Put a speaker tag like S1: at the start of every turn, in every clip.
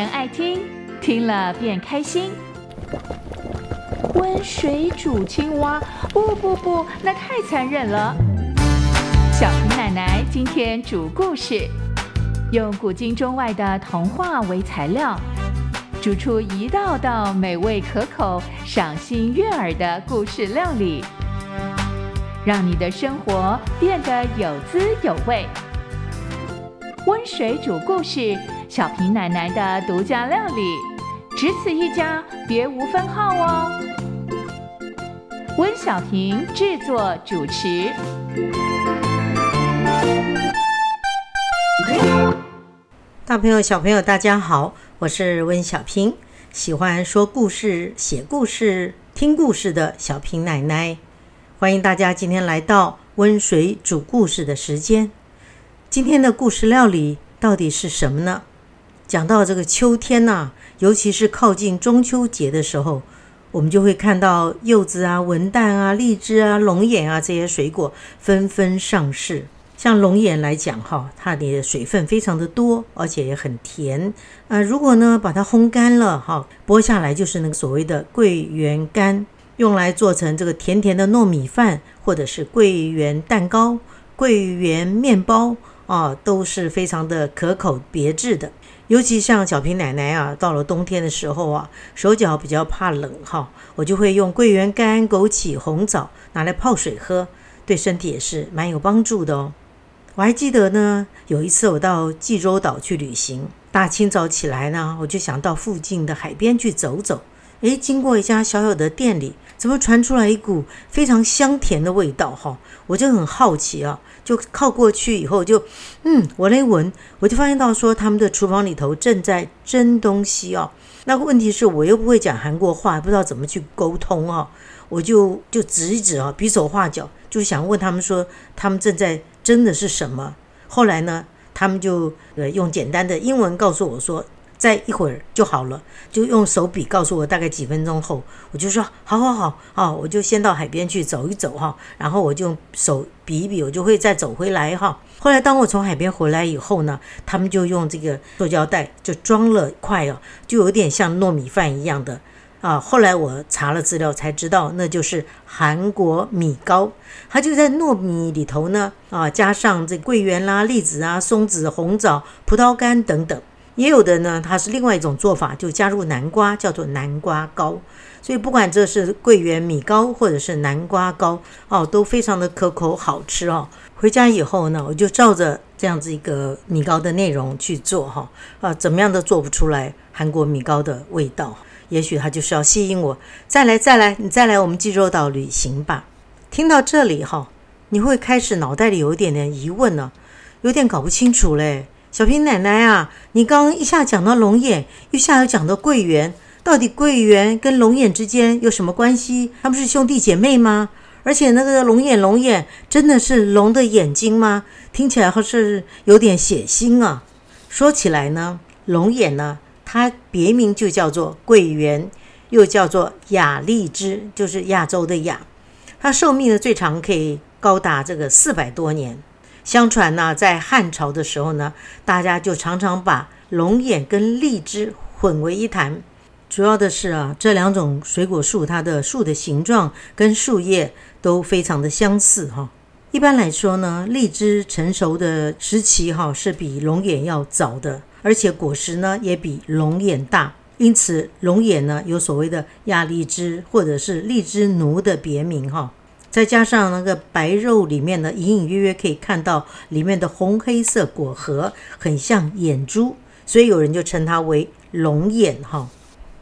S1: 人爱听，听了便开心。温水煮青蛙，不不不，那太残忍了。小平奶奶今天煮故事，用古今中外的童话为材料，煮出一道道美味可口、赏心悦耳的故事料理，让你的生活变得有滋有味。温水煮故事，小平奶奶的独家料理，只此一家，别无分号哦。温小平制作主持。
S2: 大朋友、小朋友，大家好，我是温小平，喜欢说故事、写故事、听故事的小平奶奶，欢迎大家今天来到温水煮故事的时间。今天的故事料理到底是什么呢？讲到这个秋天呐，尤其是靠近中秋节的时候，我们就会看到柚子啊、文旦啊、荔枝啊、龙眼啊这些水果纷纷上市。像龙眼来讲，哈，它的水分非常的多，而且也很甜。啊，如果呢把它烘干了，哈，剥下来就是那个所谓的桂圆干，用来做成这个甜甜的糯米饭，或者是桂圆蛋糕、桂圆面包。啊，都是非常的可口别致的。尤其像小平奶奶啊，到了冬天的时候啊，手脚比较怕冷哈，我就会用桂圆干、枸杞、红枣拿来泡水喝，对身体也是蛮有帮助的哦。我还记得呢，有一次我到济州岛去旅行，大清早起来呢，我就想到附近的海边去走走。诶，经过一家小小的店里，怎么传出来一股非常香甜的味道哈？我就很好奇啊。就靠过去以后，就嗯，闻了一闻，我就发现到说他们的厨房里头正在蒸东西哦。那个问题是我又不会讲韩国话，不知道怎么去沟通哦。我就就指一指啊，比手画脚，就想问他们说他们正在蒸的是什么。后来呢，他们就呃用简单的英文告诉我说。再一会儿就好了，就用手笔告诉我大概几分钟后，我就说好好好啊，我就先到海边去走一走哈，然后我就手比一比，我就会再走回来哈。后来当我从海边回来以后呢，他们就用这个塑胶袋就装了块哦，就有点像糯米饭一样的啊。后来我查了资料才知道，那就是韩国米糕，它就在糯米里头呢啊，加上这桂圆啦、栗子啊、松子、红枣、葡萄干等等。也有的呢，它是另外一种做法，就加入南瓜，叫做南瓜糕。所以不管这是桂圆米糕或者是南瓜糕哦，都非常的可口好吃哦。回家以后呢，我就照着这样子一个米糕的内容去做哈啊，怎么样都做不出来韩国米糕的味道。也许它就是要吸引我再来再来，你再来我们济州岛旅行吧。听到这里哈，你会开始脑袋里有一点点疑问呢，有点搞不清楚嘞。小平奶奶啊，你刚一下讲到龙眼，一下又讲到桂圆，到底桂圆跟龙眼之间有什么关系？他们是兄弟姐妹吗？而且那个龙眼，龙眼真的是龙的眼睛吗？听起来好是有点血腥啊。说起来呢，龙眼呢，它别名就叫做桂圆，又叫做亚荔枝，就是亚洲的亚。它寿命呢最长可以高达这个四百多年。相传呢，在汉朝的时候呢，大家就常常把龙眼跟荔枝混为一谈。主要的是啊，这两种水果树，它的树的形状跟树叶都非常的相似哈。一般来说呢，荔枝成熟的时期哈是比龙眼要早的，而且果实呢也比龙眼大，因此龙眼呢有所谓的亚荔枝或者是荔枝奴的别名哈。再加上那个白肉里面呢，隐隐约约可以看到里面的红黑色果核，很像眼珠，所以有人就称它为龙眼哈。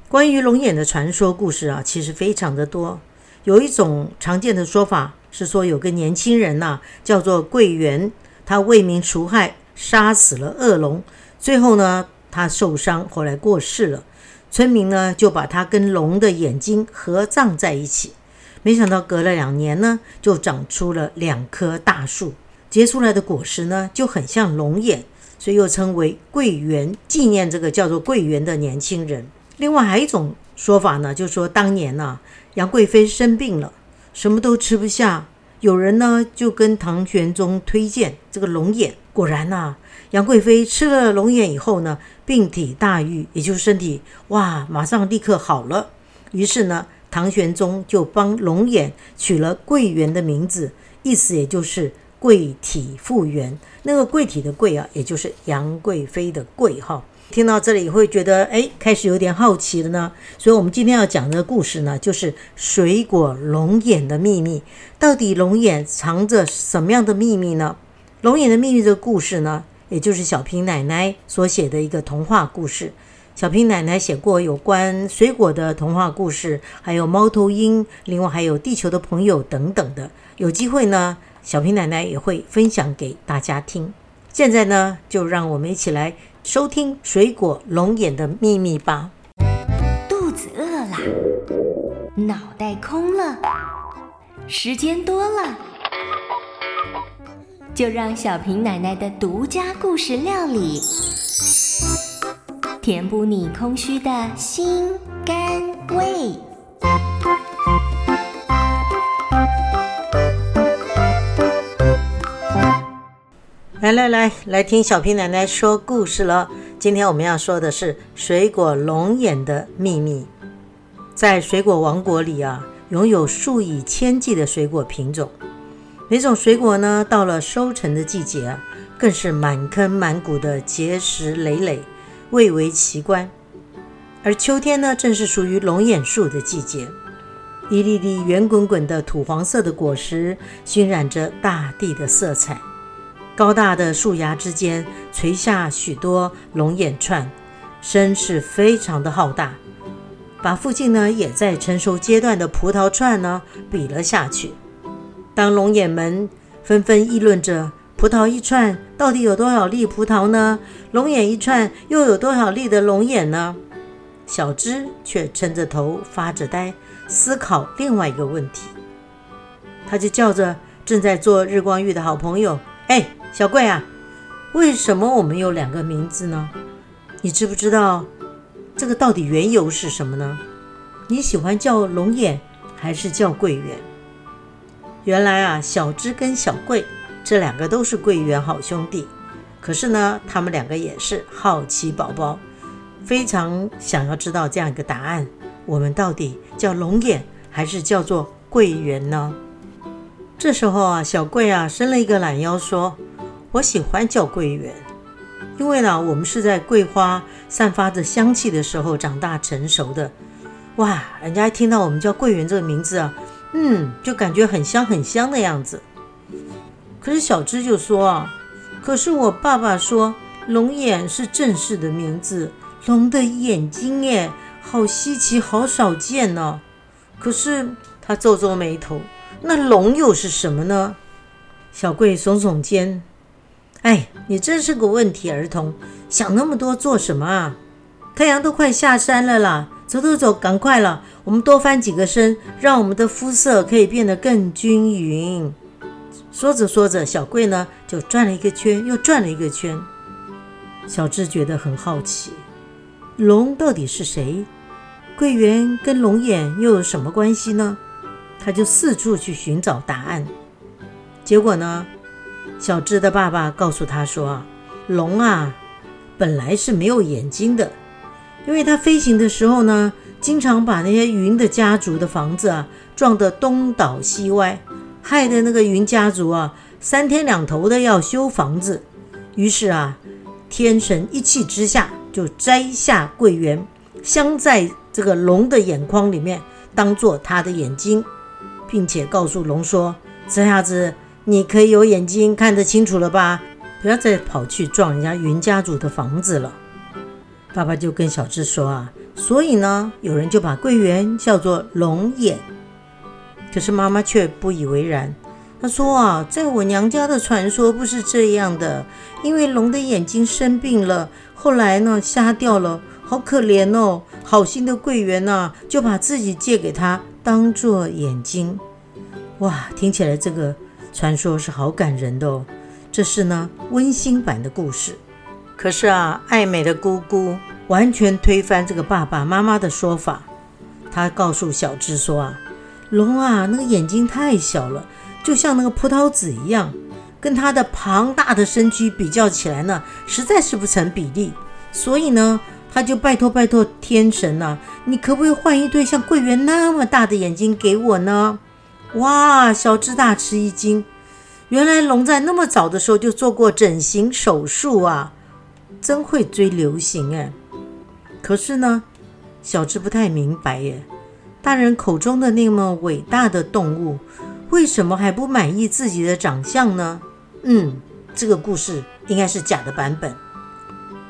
S2: 关于龙眼的传说故事啊，其实非常的多。有一种常见的说法是说，有个年轻人呐，叫做桂圆，他为民除害，杀死了恶龙，最后呢，他受伤，后来过世了。村民呢，就把他跟龙的眼睛合葬在一起。没想到隔了两年呢，就长出了两棵大树，结出来的果实呢就很像龙眼，所以又称为桂圆，纪念这个叫做桂圆的年轻人。另外还有一种说法呢，就是说当年呢，杨贵妃生病了，什么都吃不下，有人呢就跟唐玄宗推荐这个龙眼，果然呐，杨贵妃吃了龙眼以后呢，病体大愈，也就是身体哇，马上立刻好了。于是呢，唐玄宗就帮龙眼取了桂圆的名字，意思也就是贵体复原。那个贵体的贵啊，也就是杨贵妃的贵哈。听到这里会觉得哎，开始有点好奇了呢。所以，我们今天要讲的故事呢，就是水果龙眼的秘密。到底龙眼藏着什么样的秘密呢？龙眼的秘密这个故事呢，也就是小平奶奶所写的一个童话故事。小平奶奶写过有关水果的童话故事，还有猫头鹰，另外还有地球的朋友等等的。有机会呢，小平奶奶也会分享给大家听。现在呢，就让我们一起来。收听水果龙眼的秘密吧。
S3: 肚子饿了，脑袋空了，时间多了，就让小平奶奶的独家故事料理，填补你空虚的心肝胃。
S2: 来来来，来听小平奶奶说故事了。今天我们要说的是水果龙眼的秘密。在水果王国里啊，拥有数以千计的水果品种。每种水果呢，到了收成的季节，更是满坑满谷的结实累累，蔚为奇观。而秋天呢，正是属于龙眼树的季节。一粒粒圆滚滚的土黄色的果实，熏染着大地的色彩。高大的树芽之间垂下许多龙眼串，声势非常的浩大，把附近呢也在成熟阶段的葡萄串呢比了下去。当龙眼们纷纷议论着葡萄一串到底有多少粒葡萄呢？龙眼一串又有多少粒的龙眼呢？小芝却撑着头发着呆，思考另外一个问题。他就叫着正在做日光浴的好朋友：“哎。”小贵啊，为什么我们有两个名字呢？你知不知道这个到底缘由是什么呢？你喜欢叫龙眼还是叫桂圆？原来啊，小芝跟小贵这两个都是桂圆好兄弟，可是呢，他们两个也是好奇宝宝，非常想要知道这样一个答案：我们到底叫龙眼还是叫做桂圆呢？这时候啊，小桂啊伸了一个懒腰说。我喜欢叫桂圆，因为呢，我们是在桂花散发着香气的时候长大成熟的。哇，人家一听到我们叫桂圆这个名字啊，嗯，就感觉很香很香的样子。可是小芝就说啊，可是我爸爸说龙眼是正式的名字，龙的眼睛耶，好稀奇，好少见呢。可是他皱皱眉头，那龙又是什么呢？小桂耸耸肩。哎，你真是个问题儿童，想那么多做什么啊？太阳都快下山了啦，走走走，赶快了，我们多翻几个身，让我们的肤色可以变得更均匀。说着说着，小贵呢就转了一个圈，又转了一个圈。小智觉得很好奇，龙到底是谁？桂圆跟龙眼又有什么关系呢？他就四处去寻找答案，结果呢？小智的爸爸告诉他说：“龙啊，本来是没有眼睛的，因为它飞行的时候呢，经常把那些云的家族的房子啊撞得东倒西歪，害得那个云家族啊三天两头的要修房子。于是啊，天神一气之下就摘下桂圆，镶在这个龙的眼眶里面，当做他的眼睛，并且告诉龙说：这下子。”你可以有眼睛看得清楚了吧？不要再跑去撞人家云家族的房子了。爸爸就跟小智说啊，所以呢，有人就把桂圆叫做龙眼。可是妈妈却不以为然。她说啊，在我娘家的传说不是这样的，因为龙的眼睛生病了，后来呢瞎掉了，好可怜哦。好心的桂圆呐，就把自己借给他当做眼睛。哇，听起来这个。传说是好感人的哦，这是呢温馨版的故事。可是啊，爱美的姑姑完全推翻这个爸爸妈妈的说法。她告诉小智说啊，龙啊，那个眼睛太小了，就像那个葡萄籽一样，跟它的庞大的身躯比较起来呢，实在是不成比例。所以呢，他就拜托拜托天神呐，你可不可以换一对像桂圆那么大的眼睛给我呢？哇，小智大吃一惊，原来龙在那么早的时候就做过整形手术啊，真会追流行哎。可是呢，小智不太明白耶，大人口中的那么伟大的动物，为什么还不满意自己的长相呢？嗯，这个故事应该是假的版本。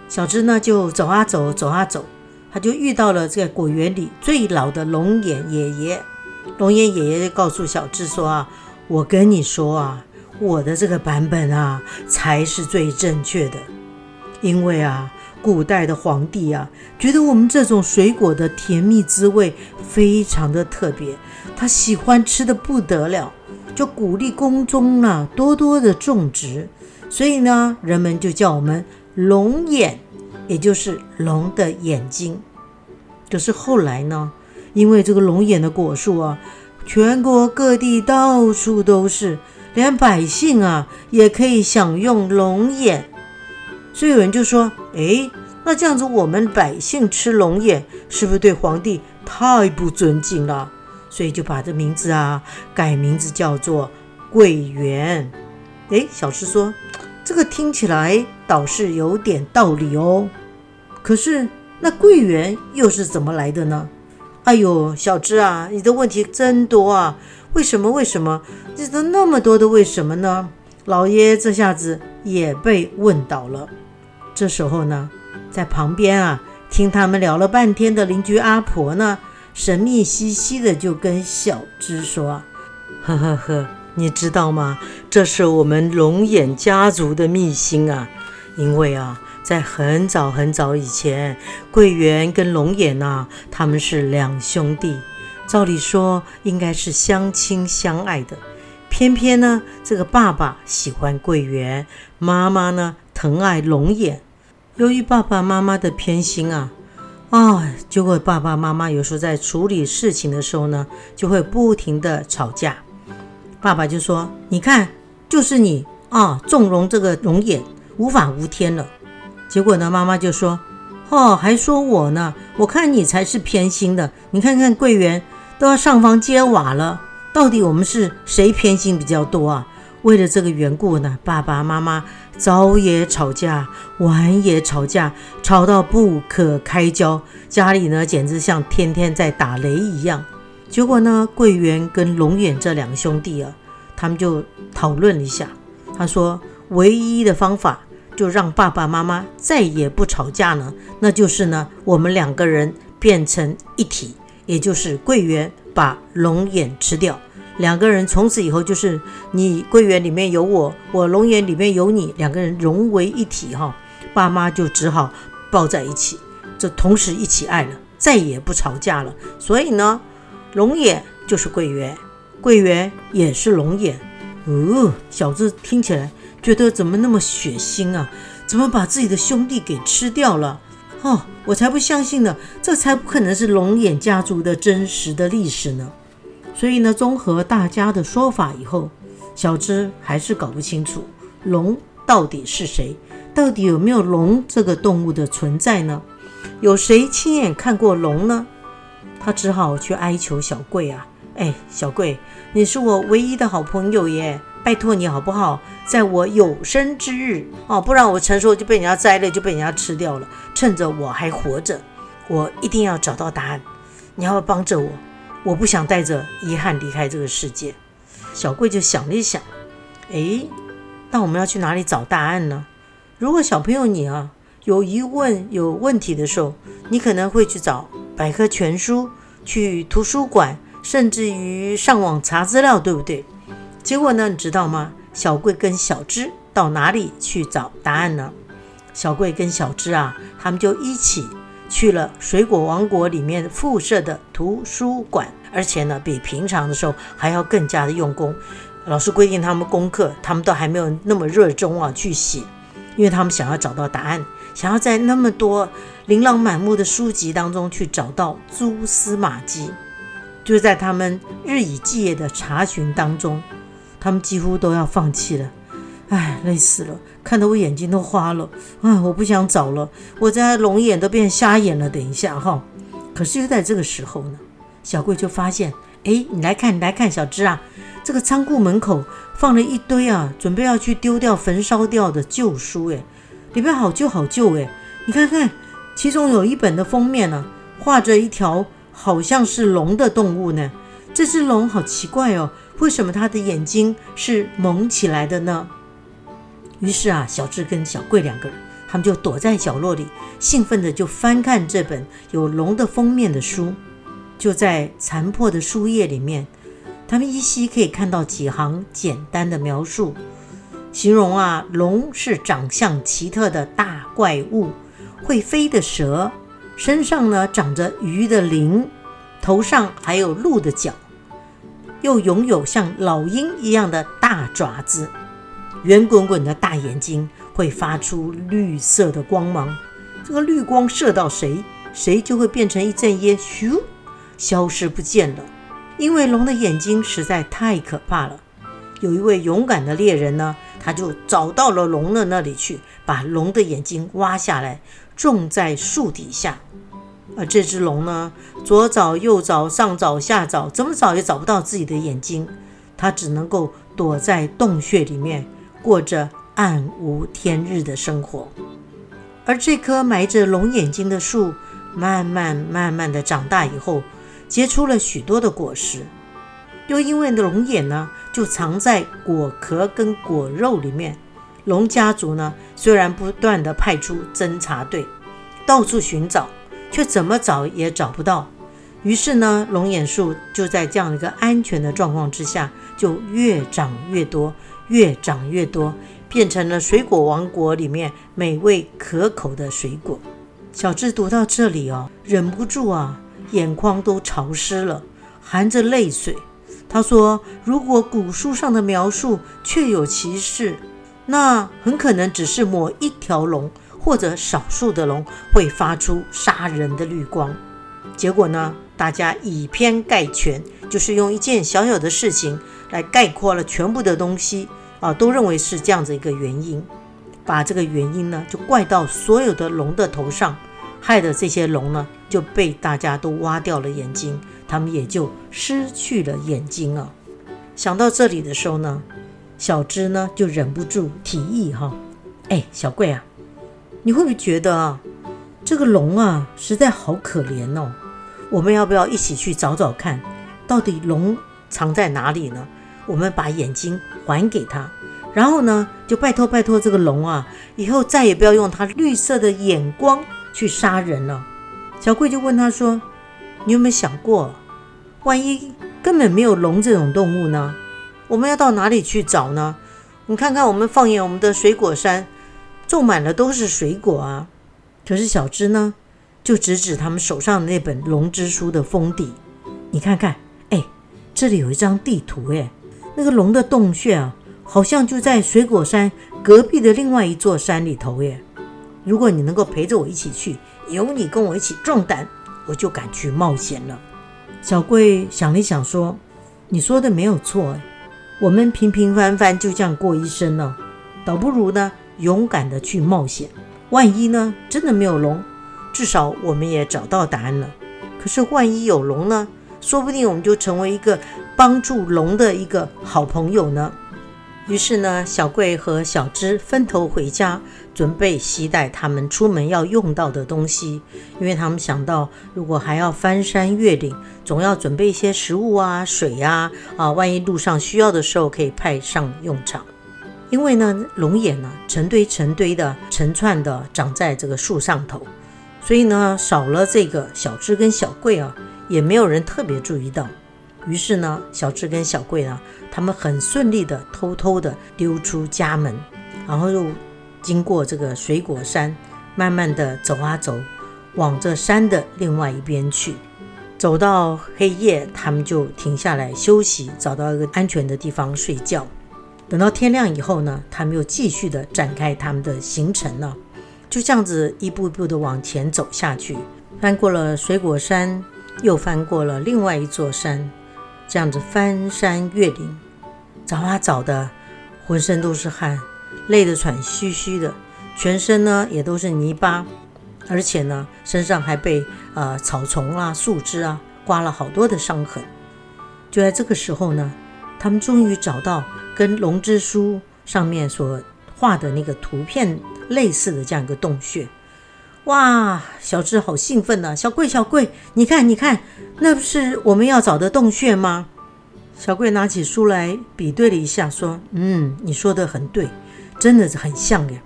S2: 小智呢就走啊走，走啊走，他就遇到了这个果园里最老的龙眼爷爷。龙眼爷爷就告诉小智说啊，我跟你说啊，我的这个版本啊才是最正确的，因为啊。古代的皇帝啊，觉得我们这种水果的甜蜜滋味非常的特别，他喜欢吃的不得了，就鼓励宫中呢多多的种植。所以呢，人们就叫我们龙眼，也就是龙的眼睛。可是后来呢，因为这个龙眼的果树啊，全国各地到处都是，连百姓啊也可以享用龙眼。所以有人就说：“哎，那这样子，我们百姓吃龙眼，是不是对皇帝太不尊敬了？所以就把这名字啊改名字叫做桂圆。”哎，小智说：“这个听起来倒是有点道理哦。可是那桂圆又是怎么来的呢？”哎呦，小智啊，你的问题真多啊！为什么？为什么？这都那么多的为什么呢？老爷这下子也被问倒了。这时候呢，在旁边啊，听他们聊了半天的邻居阿婆呢，神秘兮兮的就跟小芝说：“呵呵呵，你知道吗？这是我们龙眼家族的秘辛啊！因为啊，在很早很早以前，桂圆跟龙眼呐，他们是两兄弟，照理说应该是相亲相爱的，偏偏呢，这个爸爸喜欢桂圆，妈妈呢疼爱龙眼。”由于爸爸妈妈的偏心啊，啊，结果爸爸妈妈有时候在处理事情的时候呢，就会不停的吵架。爸爸就说：“你看，就是你啊，纵容这个龙眼无法无天了。”结果呢，妈妈就说：“哦，还说我呢，我看你才是偏心的。你看看桂圆都要上房揭瓦了，到底我们是谁偏心比较多啊？”为了这个缘故呢，爸爸妈妈早也吵架，晚也吵架，吵到不可开交，家里呢简直像天天在打雷一样。结果呢，桂圆跟龙眼这两个兄弟啊，他们就讨论了一下，他说，唯一的方法就让爸爸妈妈再也不吵架呢，那就是呢，我们两个人变成一体，也就是桂圆把龙眼吃掉。两个人从此以后就是你桂圆里面有我，我龙眼里面有你，两个人融为一体哈。爸妈就只好抱在一起，就同时一起爱了，再也不吵架了。所以呢，龙眼就是桂圆，桂圆也是龙眼。哦，小子听起来觉得怎么那么血腥啊？怎么把自己的兄弟给吃掉了？哦，我才不相信呢，这才不可能是龙眼家族的真实的历史呢。所以呢，综合大家的说法以后，小芝还是搞不清楚龙到底是谁，到底有没有龙这个动物的存在呢？有谁亲眼看过龙呢？他只好去哀求小贵啊，哎，小贵，你是我唯一的好朋友耶，拜托你好不好？在我有生之日哦，不然我成熟就被人家摘了，就被人家吃掉了。趁着我还活着，我一定要找到答案，你要帮着我。我不想带着遗憾离开这个世界。小贵就想了一想，哎，那我们要去哪里找答案呢？如果小朋友你啊有疑问、有问题的时候，你可能会去找百科全书、去图书馆，甚至于上网查资料，对不对？结果呢，你知道吗？小贵跟小芝到哪里去找答案呢？小贵跟小芝啊，他们就一起。去了水果王国里面附设的图书馆，而且呢，比平常的时候还要更加的用功。老师规定他们功课，他们都还没有那么热衷啊去写，因为他们想要找到答案，想要在那么多琳琅满目的书籍当中去找到蛛丝马迹。就在他们日以继夜的查询当中，他们几乎都要放弃了。唉，累死了，看得我眼睛都花了。唉，我不想找了，我在龙眼都变瞎眼了。等一下哈。可是就在这个时候呢，小贵就发现，哎，你来看，你来看，小芝啊，这个仓库门口放了一堆啊，准备要去丢掉、焚烧掉的旧书，哎，里面好旧好旧，哎，你看看，其中有一本的封面呢，画着一条好像是龙的动物呢。这只龙好奇怪哦，为什么它的眼睛是蒙起来的呢？于是啊，小智跟小贵两个人，他们就躲在角落里，兴奋的就翻看这本有龙的封面的书。就在残破的书页里面，他们依稀可以看到几行简单的描述，形容啊，龙是长相奇特的大怪物，会飞的蛇，身上呢长着鱼的鳞，头上还有鹿的角，又拥有像老鹰一样的大爪子。圆滚滚的大眼睛会发出绿色的光芒，这个绿光射到谁，谁就会变成一阵烟，咻，消失不见了。因为龙的眼睛实在太可怕了。有一位勇敢的猎人呢，他就找到了龙的那里去，把龙的眼睛挖下来，种在树底下。而这只龙呢，左找右找，上找下找，怎么找也找不到自己的眼睛，它只能够躲在洞穴里面。过着暗无天日的生活，而这棵埋着龙眼睛的树，慢慢慢慢的长大以后，结出了许多的果实。又因为龙眼呢，就藏在果壳跟果肉里面。龙家族呢，虽然不断的派出侦察队，到处寻找，却怎么找也找不到。于是呢，龙眼树就在这样一个安全的状况之下，就越长越多。越长越多，变成了水果王国里面美味可口的水果。小智读到这里哦，忍不住啊，眼眶都潮湿了，含着泪水。他说：“如果古书上的描述确有其事，那很可能只是某一条龙或者少数的龙会发出杀人的绿光。结果呢，大家以偏概全，就是用一件小小的事情来概括了全部的东西。”啊，都认为是这样子一个原因，把这个原因呢，就怪到所有的龙的头上，害得这些龙呢就被大家都挖掉了眼睛，他们也就失去了眼睛啊。想到这里的时候呢，小芝呢就忍不住提议哈，哎，小贵啊，你会不会觉得啊，这个龙啊实在好可怜哦？我们要不要一起去找找看，到底龙藏在哪里呢？我们把眼睛还给他，然后呢，就拜托拜托这个龙啊，以后再也不要用它绿色的眼光去杀人了。小贵就问他说：“你有没有想过，万一根本没有龙这种动物呢？我们要到哪里去找呢？你看看，我们放眼我们的水果山，种满了都是水果啊。可是小芝呢，就指指他们手上的那本《龙之书》的封底，你看看，哎，这里有一张地图，哎。”那个龙的洞穴啊，好像就在水果山隔壁的另外一座山里头耶。如果你能够陪着我一起去，有你跟我一起壮胆，我就敢去冒险了。小贵想了想说：“你说的没有错，我们平平凡凡就这样过一生呢，倒不如呢勇敢的去冒险。万一呢真的没有龙，至少我们也找到答案了。可是万一有龙呢，说不定我们就成为一个……”帮助龙的一个好朋友呢。于是呢，小贵和小芝分头回家，准备携带他们出门要用到的东西。因为他们想到，如果还要翻山越岭，总要准备一些食物啊、水呀，啊，万一路上需要的时候可以派上用场。因为呢，龙眼呢，成堆成堆的、成串的长在这个树上头，所以呢，少了这个小智跟小贵啊，也没有人特别注意到。于是呢，小智跟小贵呢，他们很顺利的偷偷的溜出家门，然后又经过这个水果山，慢慢的走啊走，往这山的另外一边去。走到黑夜，他们就停下来休息，找到一个安全的地方睡觉。等到天亮以后呢，他们又继续的展开他们的行程了。就这样子一步一步的往前走下去，翻过了水果山，又翻过了另外一座山。这样子翻山越岭，找啊找的，浑身都是汗，累得喘吁吁的，全身呢也都是泥巴，而且呢身上还被呃草丛啊、树枝啊刮了好多的伤痕。就在这个时候呢，他们终于找到跟《龙之书》上面所画的那个图片类似的这样一个洞穴。哇，小智好兴奋呐！小贵，小贵，你看，你看，那不是我们要找的洞穴吗？小贵拿起书来比对了一下，说：“嗯，你说的很对，真的是很像耶。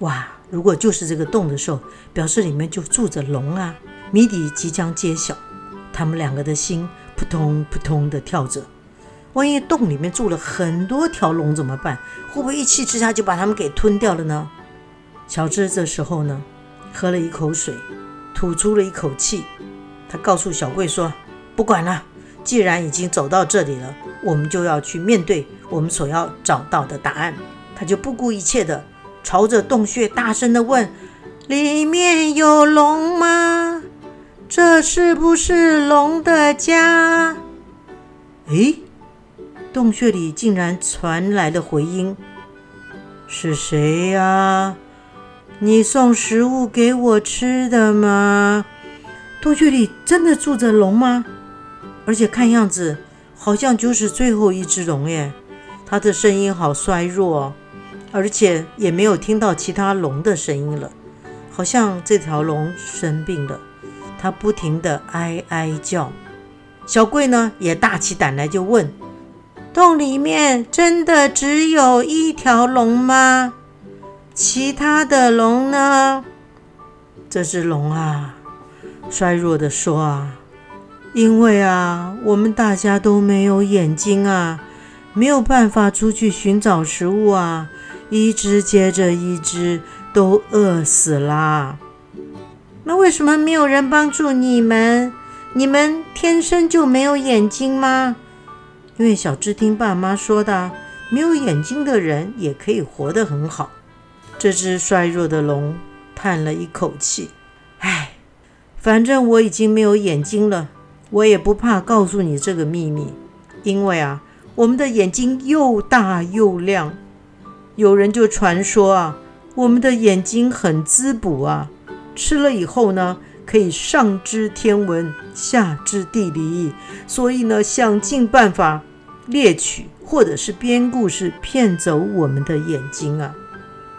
S2: 哇，如果就是这个洞的时候，表示里面就住着龙啊！谜底即将揭晓，他们两个的心扑通扑通的跳着。万一洞里面住了很多条龙怎么办？会不会一气之下就把他们给吞掉了呢？”小智这时候呢？喝了一口水，吐出了一口气。他告诉小贵说：“不管了，既然已经走到这里了，我们就要去面对我们所要找到的答案。”他就不顾一切的朝着洞穴大声的问：“里面有龙吗？这是不是龙的家？”诶，洞穴里竟然传来了回音：“是谁呀？”你送食物给我吃的吗？洞穴里真的住着龙吗？而且看样子好像就是最后一只龙耶。它的声音好衰弱，而且也没有听到其他龙的声音了。好像这条龙生病了，它不停的哀哀叫。小贵呢也大起胆来就问：洞里面真的只有一条龙吗？其他的龙呢？这只龙啊，衰弱的说啊，因为啊，我们大家都没有眼睛啊，没有办法出去寻找食物啊，一只接着一只都饿死啦。那为什么没有人帮助你们？你们天生就没有眼睛吗？因为小智听爸妈说的，没有眼睛的人也可以活得很好。这只衰弱的龙叹了一口气：“唉，反正我已经没有眼睛了，我也不怕告诉你这个秘密。因为啊，我们的眼睛又大又亮。有人就传说啊，我们的眼睛很滋补啊，吃了以后呢，可以上知天文，下知地理。所以呢，想尽办法猎取或者是编故事骗走我们的眼睛啊。”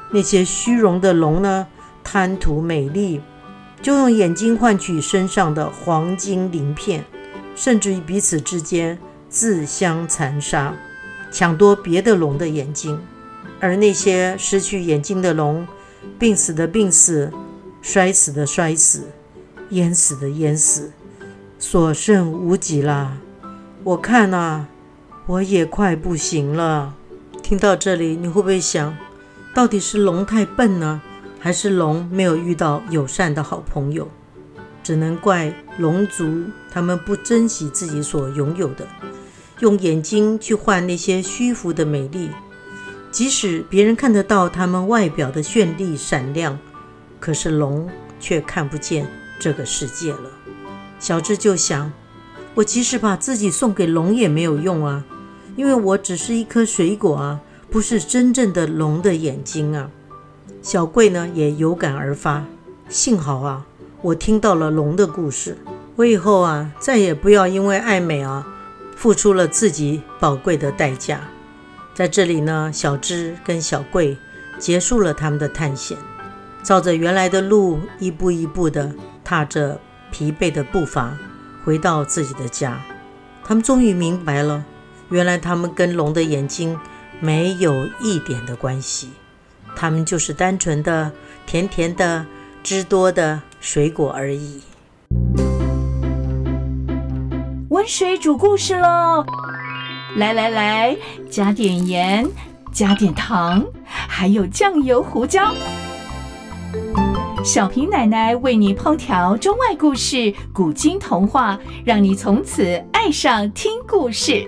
S2: 那些虚荣的龙呢，贪图美丽，就用眼睛换取身上的黄金鳞片，甚至于彼此之间自相残杀，抢夺别的龙的眼睛。而那些失去眼睛的龙，病死的病死，摔死的摔死，淹死的淹死，所剩无几啦。我看啊，我也快不行了。听到这里，你会不会想？到底是龙太笨呢，还是龙没有遇到友善的好朋友？只能怪龙族他们不珍惜自己所拥有的，用眼睛去换那些虚浮的美丽。即使别人看得到他们外表的绚丽闪亮，可是龙却看不见这个世界了。小智就想：我即使把自己送给龙也没有用啊，因为我只是一颗水果啊。不是真正的龙的眼睛啊！小贵呢也有感而发。幸好啊，我听到了龙的故事。我以后啊，再也不要因为爱美啊，付出了自己宝贵的代价。在这里呢，小芝跟小贵结束了他们的探险，照着原来的路，一步一步的踏着疲惫的步伐，回到自己的家。他们终于明白了，原来他们跟龙的眼睛。没有一点的关系，他们就是单纯的、甜甜的、汁多的水果而已。
S1: 温水煮故事喽！来来来，加点盐，加点糖，还有酱油、胡椒。小平奶奶为你烹调中外故事、古今童话，让你从此爱上听故事。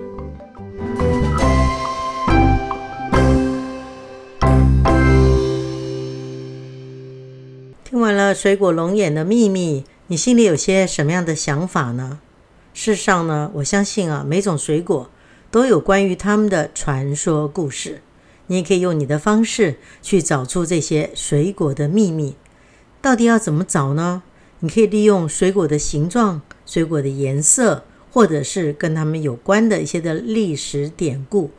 S2: 听完了水果龙眼的秘密，你心里有些什么样的想法呢？事实上呢，我相信啊，每种水果都有关于他们的传说故事。你也可以用你的方式去找出这些水果的秘密。到底要怎么找呢？你可以利用水果的形状、水果的颜色，或者是跟他们有关的一些的历史典故，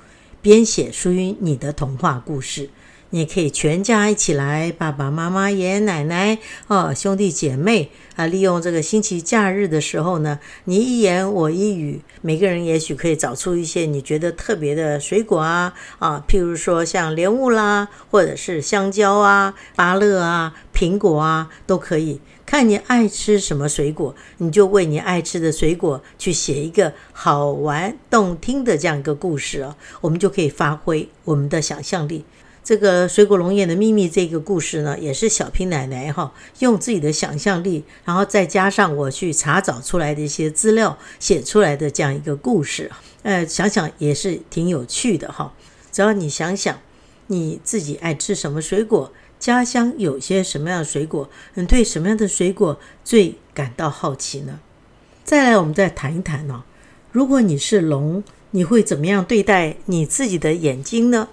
S2: 编写属于你的童话故事。你可以全家一起来，爸爸妈妈、爷爷奶奶、哦兄弟姐妹啊，利用这个星期假日的时候呢，你一言我一语，每个人也许可以找出一些你觉得特别的水果啊啊，譬如说像莲雾啦，或者是香蕉啊、芭乐啊、苹果啊，都可以。看你爱吃什么水果，你就为你爱吃的水果去写一个好玩动听的这样一个故事哦，我们就可以发挥我们的想象力。这个水果龙眼的秘密这个故事呢，也是小平奶奶哈用自己的想象力，然后再加上我去查找出来的一些资料写出来的这样一个故事，呃，想想也是挺有趣的哈。只要你想想你自己爱吃什么水果，家乡有些什么样的水果，你对什么样的水果最感到好奇呢？再来，我们再谈一谈呢，如果你是龙，你会怎么样对待你自己的眼睛呢？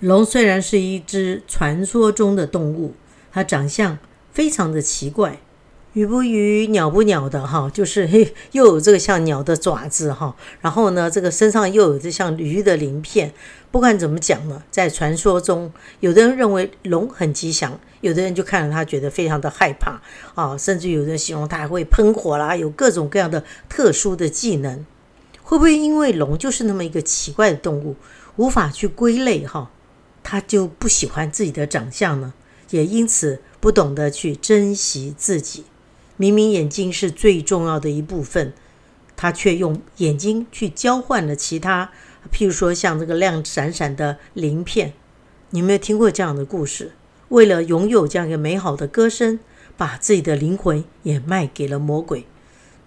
S2: 龙虽然是一只传说中的动物，它长相非常的奇怪，鱼不鱼，鸟不鸟的哈，就是 嘿，又有这个像鸟的爪子哈，然后呢，这个身上又有这像鱼的鳞片。不管怎么讲呢，在传说中，有的人认为龙很吉祥，有的人就看了它觉得非常的害怕啊，甚至有人形容它还会喷火啦，有各种各样的特殊的技能。会不会因为龙就是那么一个奇怪的动物，无法去归类哈？他就不喜欢自己的长相呢，也因此不懂得去珍惜自己。明明眼睛是最重要的一部分，他却用眼睛去交换了其他，譬如说像这个亮闪闪的鳞片。你有没有听过这样的故事？为了拥有这样一个美好的歌声，把自己的灵魂也卖给了魔鬼。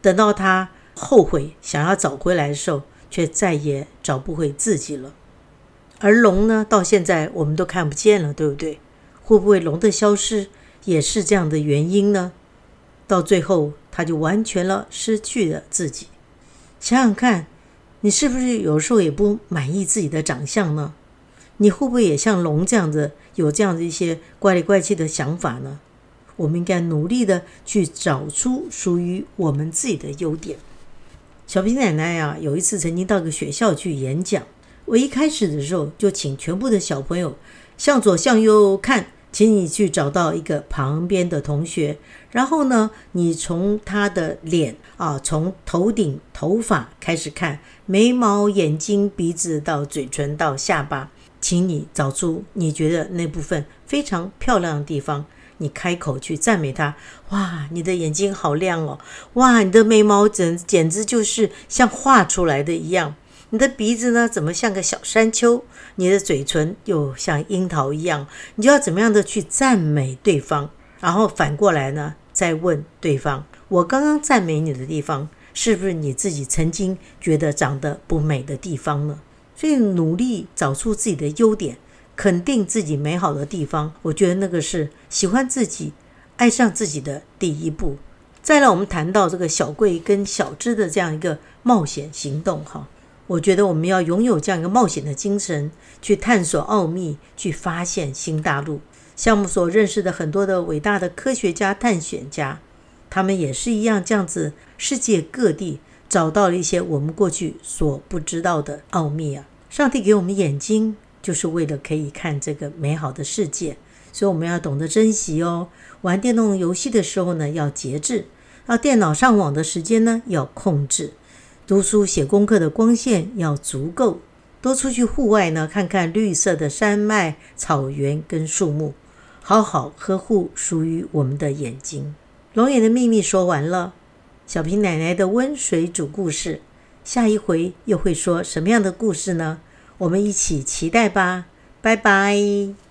S2: 等到他后悔想要找回来的时候，却再也找不回自己了。而龙呢，到现在我们都看不见了，对不对？会不会龙的消失也是这样的原因呢？到最后，他就完全了失去了自己。想想看，你是不是有时候也不满意自己的长相呢？你会不会也像龙这样子有这样的一些怪里怪气的想法呢？我们应该努力的去找出属于我们自己的优点。小平奶奶呀，有一次曾经到个学校去演讲。我一开始的时候就请全部的小朋友向左向右看，请你去找到一个旁边的同学，然后呢，你从他的脸啊，从头顶头发开始看，眉毛、眼睛、鼻子到嘴唇到下巴，请你找出你觉得那部分非常漂亮的地方，你开口去赞美他。哇，你的眼睛好亮哦！哇，你的眉毛简简直就是像画出来的一样。你的鼻子呢，怎么像个小山丘？你的嘴唇又像樱桃一样，你就要怎么样的去赞美对方？然后反过来呢，再问对方：我刚刚赞美你的地方，是不是你自己曾经觉得长得不美的地方呢？所以努力找出自己的优点，肯定自己美好的地方，我觉得那个是喜欢自己、爱上自己的第一步。再让我们谈到这个小贵跟小芝的这样一个冒险行动，哈。我觉得我们要拥有这样一个冒险的精神，去探索奥秘，去发现新大陆。项目所认识的很多的伟大的科学家、探险家，他们也是一样这样子，世界各地找到了一些我们过去所不知道的奥秘啊！上帝给我们眼睛，就是为了可以看这个美好的世界，所以我们要懂得珍惜哦。玩电动游戏的时候呢，要节制；到电脑上网的时间呢，要控制。读书写功课的光线要足够，多出去户外呢，看看绿色的山脉、草原跟树木，好好呵护属于我们的眼睛。龙眼的秘密说完了，小平奶奶的温水煮故事，下一回又会说什么样的故事呢？我们一起期待吧，拜拜。